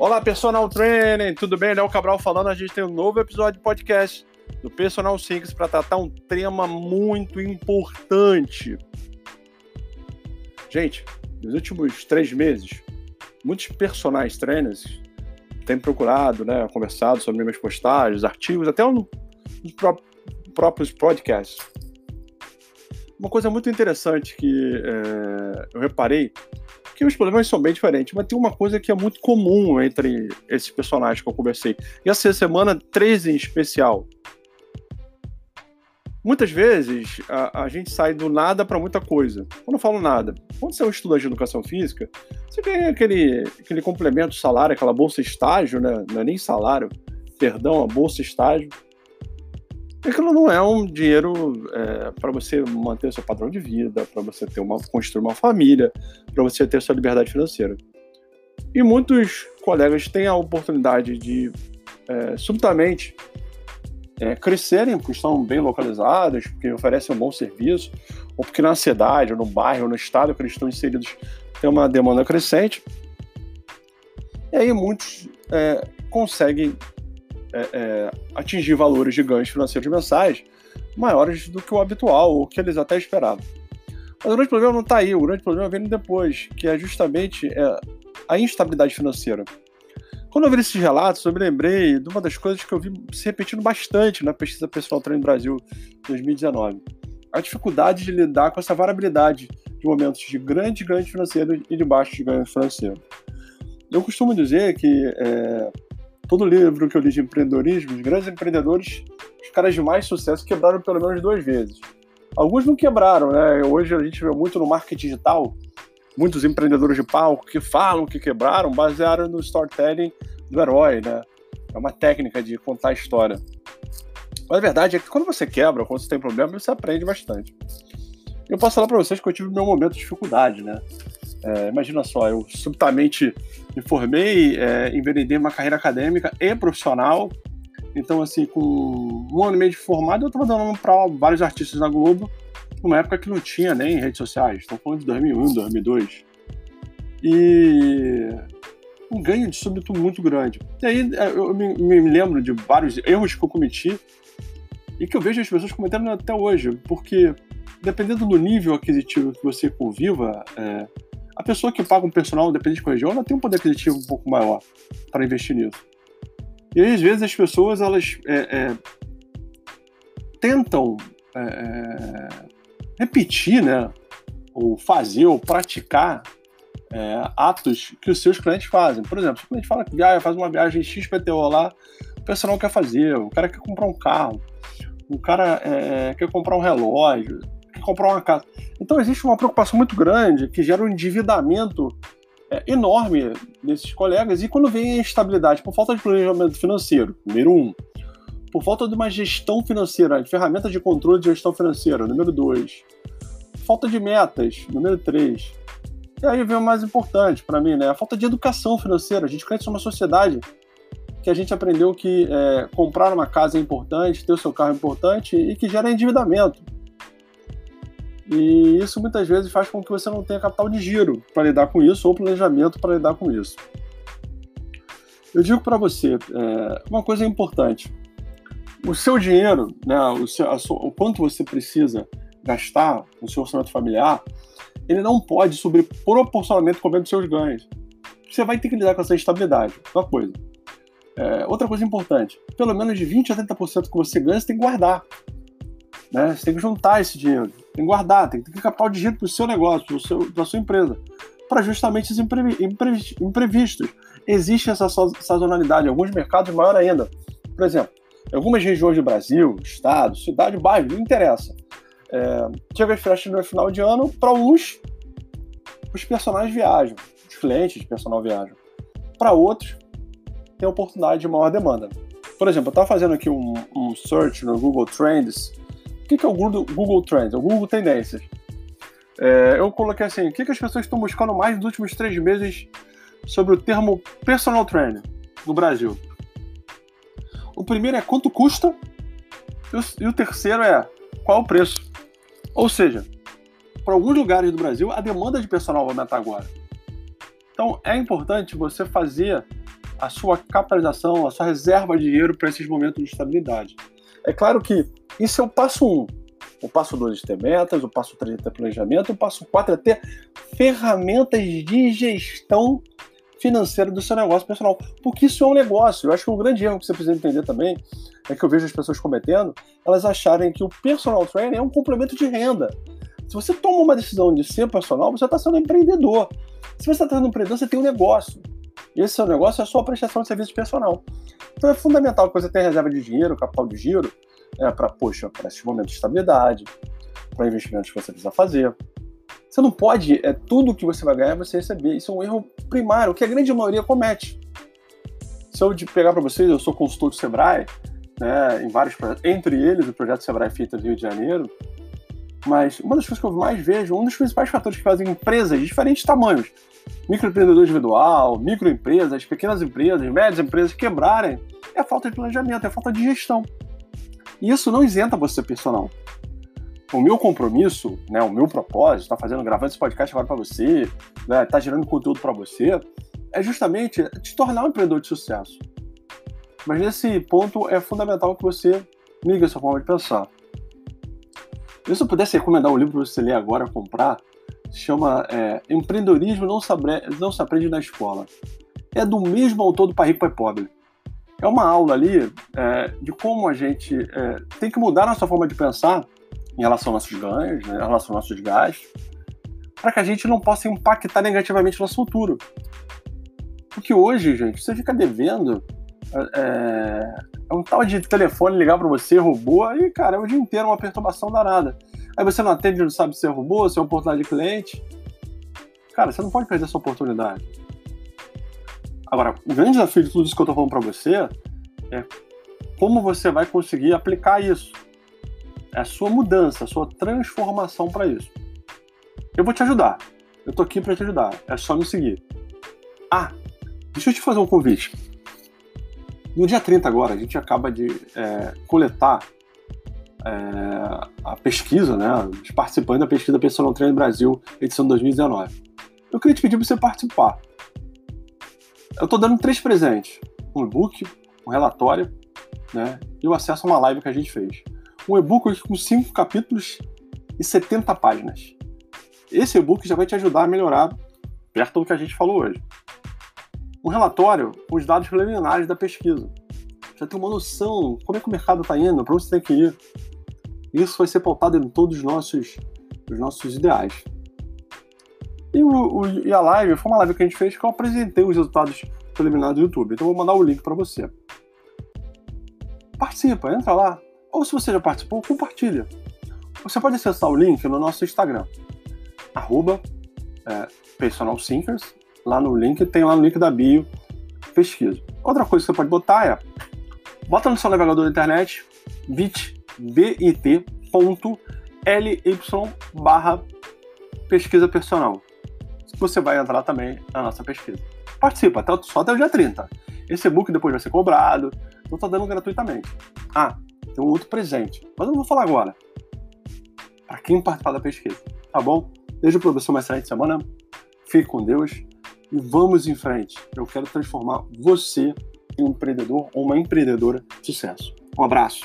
Olá, Personal Training, tudo bem? Léo Cabral falando. A gente tem um novo episódio de podcast do Personal Sinks para tratar um tema muito importante. Gente, nos últimos três meses, muitos personagens trainers têm procurado, né, conversado sobre minhas postagens, artigos, até nos próprios podcasts. Uma coisa muito interessante que é, eu reparei que os problemas são bem diferentes, mas tem uma coisa que é muito comum entre esses personagens que eu conversei. E essa semana, três em especial. Muitas vezes a, a gente sai do nada para muita coisa. Quando eu falo nada, quando você é um estudante de educação física, você ganha aquele, aquele complemento salário, aquela bolsa estágio, né? Não é nem salário, perdão, a bolsa estágio aquilo não é um dinheiro é, para você manter seu padrão de vida, para você ter uma, construir uma família, para você ter sua liberdade financeira. E muitos colegas têm a oportunidade de é, subitamente é, crescerem, porque estão bem localizados, porque oferecem um bom serviço, ou porque na cidade, ou no bairro, ou no estado que eles estão inseridos tem uma demanda crescente. E aí muitos é, conseguem é, é, atingir valores de ganhos financeiros mensais maiores do que o habitual, ou que eles até esperavam. Mas o grande problema não está aí, o grande problema vem depois, que é justamente é, a instabilidade financeira. Quando eu vi esses relatos, eu me lembrei de uma das coisas que eu vi se repetindo bastante na pesquisa pessoal Treino Brasil 2019. A dificuldade de lidar com essa variabilidade de momentos de grande ganho financeiro e de baixo ganho financeiro. Eu costumo dizer que é, todo livro que eu li de empreendedorismo, os grandes empreendedores, os caras de mais sucesso quebraram pelo menos duas vezes. Alguns não quebraram, né? Hoje a gente vê muito no marketing digital, muitos empreendedores de palco que falam que quebraram, basearam no storytelling do herói, né? É uma técnica de contar a história. Mas a verdade é que quando você quebra, quando você tem problema, você aprende bastante. Eu posso falar para vocês que eu tive meu momento de dificuldade, né? É, imagina só, eu subitamente me formei, é, enveredei uma carreira acadêmica e profissional. Então, assim, com um ano e meio de formado, eu estava dando para vários artistas na Globo, numa época que não tinha nem redes sociais. Estou falando de 2001, 2002. E um ganho de súbito muito grande. E aí é, eu me, me lembro de vários erros que eu cometi e que eu vejo as pessoas cometendo até hoje, porque dependendo do nível aquisitivo que você conviva, é, a pessoa que paga um personal dependente com região, ela tem um poder aquisitivo um pouco maior para investir nisso. E aí, às vezes, as pessoas elas é, é, tentam é, é repetir, né, ou fazer, ou praticar é, atos que os seus clientes fazem. Por exemplo, se o cliente fala que faz uma viagem XPTO lá, o personal quer fazer, o cara quer comprar um carro, o cara é, quer comprar um relógio, quer comprar uma casa. Então existe uma preocupação muito grande que gera um endividamento é, enorme desses colegas. E quando vem a instabilidade por falta de planejamento financeiro, número um, por falta de uma gestão financeira, de ferramentas de controle de gestão financeira, número dois, falta de metas, número três. E aí vem o mais importante para mim, né? A falta de educação financeira. A gente cresce numa sociedade que a gente aprendeu que é, comprar uma casa é importante, ter o seu carro é importante e que gera endividamento. E isso muitas vezes faz com que você não tenha capital de giro para lidar com isso ou planejamento para lidar com isso. Eu digo para você, é, uma coisa importante: o seu dinheiro, né, o, seu, sua, o quanto você precisa gastar no seu orçamento familiar, ele não pode subir proporcionalmente com o dos seus ganhos. Você vai ter que lidar com essa instabilidade. Uma coisa. É, outra coisa importante: pelo menos de 20 a 30% que você ganha, você tem que guardar. Né? Você tem que juntar esse dinheiro, tem que guardar, tem que ter capital de giro para o seu negócio, para a sua empresa, para justamente os imprevistos. Existe essa sazonalidade, em alguns mercados maior ainda. Por exemplo, em algumas regiões do Brasil, estado, cidade, bairro, não interessa. É, chega as festas no final de ano, para uns, os personagens viajam, os clientes de personal viajam. Para outros, tem oportunidade de maior demanda. Por exemplo, eu estava fazendo aqui um, um search no Google Trends que, que é o Google, Trends? O Google Tendências. É, eu coloquei assim: o que, que as pessoas estão buscando mais nos últimos três meses sobre o termo personal trainer no Brasil? O primeiro é quanto custa, e o, e o terceiro é qual o preço. Ou seja, para alguns lugares do Brasil, a demanda de personal vai aumentar agora. Então, é importante você fazer a sua capitalização, a sua reserva de dinheiro para esses momentos de estabilidade. É claro que isso é o passo 1. Um. O passo 2 é ter metas, o passo 3 é ter planejamento, o passo 4 é ter ferramentas de gestão financeira do seu negócio pessoal. Porque isso é um negócio. Eu acho que um grande erro que você precisa entender também é que eu vejo as pessoas cometendo, elas acharem que o personal trainer é um complemento de renda. Se você toma uma decisão de ser personal, você está sendo empreendedor. Se você está sendo empreendedor, você tem um negócio. E esse seu negócio é a sua prestação de serviço personal. Então é fundamental que você tenha reserva de dinheiro, capital de giro, é, para, poxa, para esses momentos de estabilidade, para investimentos que você precisa fazer. Você não pode, é tudo que você vai ganhar você receber. Isso é um erro primário, que a grande maioria comete. Se eu pegar para vocês, eu sou consultor do Sebrae, né, em vários projetos, entre eles o projeto Sebrae Feita do Rio de Janeiro. Mas uma das coisas que eu mais vejo, um dos principais fatores que fazem empresas de diferentes tamanhos, microempreendedor individual, microempresas, pequenas empresas, médias empresas quebrarem, é a falta de planejamento, é a falta de gestão. E isso não isenta você personal. O meu compromisso, né, o meu propósito, tá fazendo, gravando esse podcast agora para você, né, tá gerando conteúdo para você, é justamente te tornar um empreendedor de sucesso. Mas nesse ponto é fundamental que você migue a sua forma de pensar. E se eu pudesse recomendar um livro para você ler agora, comprar, se chama é, Empreendedorismo não se, não se Aprende na Escola. É do mesmo autor do Pai Rico, Pai Pobre. É uma aula ali é, de como a gente é, tem que mudar nossa forma de pensar em relação aos nossos ganhos, né, em relação aos nossos gastos, para que a gente não possa impactar negativamente no nosso futuro. Porque hoje, gente, você fica devendo é, é um tal de telefone ligar para você, robô, aí, cara, é o dia inteiro uma perturbação danada. Aí você não atende, não sabe se é robô, se é oportunidade de cliente. Cara, você não pode perder essa oportunidade. Agora, o grande desafio de tudo isso que eu tô falando para você é como você vai conseguir aplicar isso. É a sua mudança, a sua transformação para isso. Eu vou te ajudar. Eu tô aqui para te ajudar. É só me seguir. Ah, deixa eu te fazer um convite. No dia 30 agora, a gente acaba de é, coletar é, a pesquisa, né, os participantes da pesquisa Personal Trainer Brasil, edição 2019. Eu queria te pedir para você participar. Eu estou dando três presentes: um e-book, um relatório, né, e o acesso a uma live que a gente fez. Um e-book com cinco capítulos e 70 páginas. Esse e-book já vai te ajudar a melhorar perto do que a gente falou hoje um relatório com os dados preliminares da pesquisa. Já tem uma noção como é que o mercado está indo, para onde você tem que ir. Isso vai ser pautado em todos os nossos, os nossos ideais. E, o, o, e a live foi uma live que a gente fez que eu apresentei os resultados preliminares do YouTube. Então eu vou mandar o link para você. Participa, entra lá. Ou se você já participou, compartilha. Você pode acessar o link no nosso Instagram, arroba é, lá no link, tem lá no link da bio, pesquisa. Outra coisa que você pode botar é, bota no seu navegador da internet, bit, bit.ly barra pesquisa personal. Você vai entrar também na nossa pesquisa. Participa, até, só até o dia 30. Esse e-book depois vai ser cobrado, não estou dando gratuitamente. Ah, tem um outro presente, mas eu não vou falar agora. Para quem participar da pesquisa, tá bom? Beijo para você, uma excelente semana. Fique com Deus e vamos em frente. Eu quero transformar você em um empreendedor ou uma empreendedora de sucesso. Um abraço.